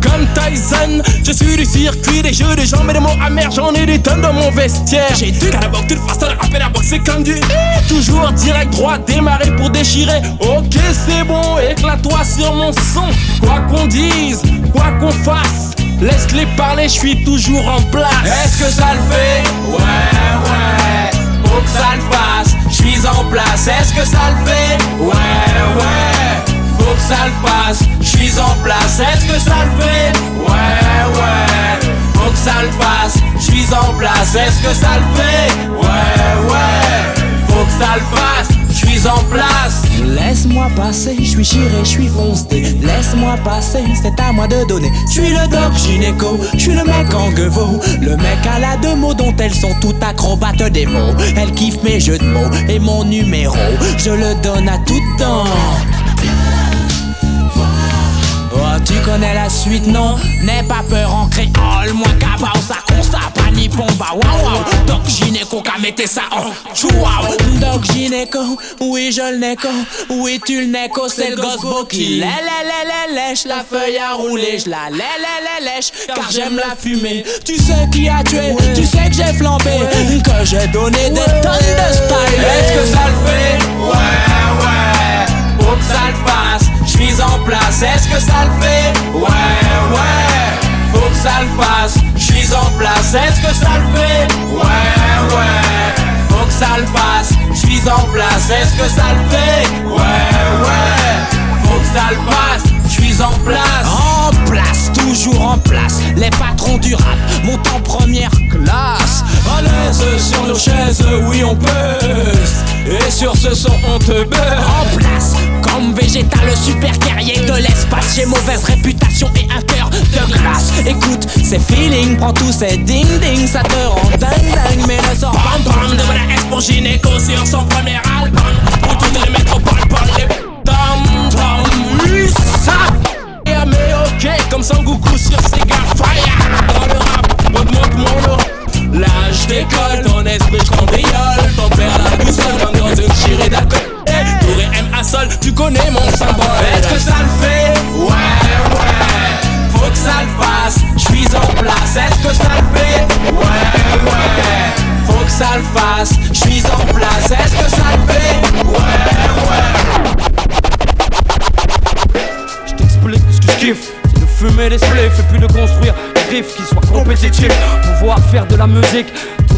comme Tyson, je suis du circuit des jeux de jambes et des mots amers, j'en ai des tonnes dans mon vestiaire. J'ai du carabok, toute façon, la rappel à boxer comme du Toujours direct droit, démarrer pour déchirer. Ok, c'est bon, éclate-toi sur mon son. Quoi qu'on dise, quoi qu'on fasse, laisse-les parler, je suis toujours en place. Est-ce que ça le fait? Ouais, ouais. Faut que ça le fasse. Je suis en place. Est-ce que ça le fait? Ouais, ouais. Faut que ça le fasse. Je suis en place. Est-ce que ça le fait? Ouais, ouais. Faut que ça le fasse. Je suis en place. Est-ce que ça le fait? Ouais, ouais. Faut que ça le fasse. Je suis en place. Laisse-moi passer, je suis chiré, je suis foncé. Laisse-moi passer, c'est à moi de donner. Je suis le doc gynéco, je suis le mec en gueveau. Le mec à la deux mots dont elles sont toutes acrobates des mots. Elle kiffe mes jeux de mots et mon numéro. Je le donne à toutes dents. Tu connais la suite, non? N'aie pas peur en créole, moi cabao, ça constat, pas nippon, bah waouh waouh Doc gynéco qu'a metté ça en chihuahua Doc gynéco, oui je le néco Oui tu le néco, c'est le gosse beau qui lè lè lè lè lèche La feuille à rouler, je la lè lè lè lèche Car j'aime la fumée. Tu sais qui a tué, tu sais que j'ai flambé Que j'ai donné des tonnes de style Est-ce que ça le fait? Ouais, ouais. Faut que ça le fasse. En place. Est-ce que ça le fait? Ouais, ouais. Faut que ça le fasse. J'suis en place. Est-ce que ça le fait? Ouais, ouais. Faut que ça le fasse. J'suis en place. Est-ce que ça le fait? Ouais, ouais. Faut que ça le fasse. J'suis en place. En place, toujours en place. Les patrons du rap montent en première classe. À l'aise sur nos chaises, oui on peut. Et sur ce son, on te beurre. En place, comme végétal, super guerrier de l'espace. J'ai mauvaise réputation et un cœur de glace. Écoute, c'est feeling, prends tous ces ding ding, ça te rend dingue dingue. Mais ne sors pas bam de la S pour gynéco sur son premier album. Pour toutes les métropoles, pour les dom dom. Ça. Mais ok, comme Sangoku sur Sega Fire Dans le rap, augmente mon L'âge d'école, ton esprit cambriole Ton père la boussole comme dans une chirée d'alcool hey, Tour et M à sol, tu connais mon symbole Est-ce que ça le fait Ouais, ouais. Faut que ça le fasse. J'suis en place. Est-ce que ça le fait Ouais, ouais. Faut que ça le fasse. J'suis en place. Est-ce que ça le fait Ouais, ouais. Je t'explique ce que je kiffe C'est de fumer des spliffs et puis de construire des riffs qui soient compétitifs. Pouvoir faire de la musique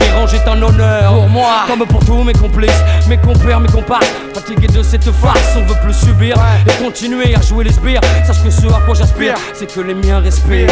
dérangent est un honneur Pour moi, comme pour tous mes complices, mes compères, mes comparses Fatigué de cette farce, on veut plus subir Et continuer à jouer les sbires Sache que ce à quoi j'aspire, c'est que les miens respirent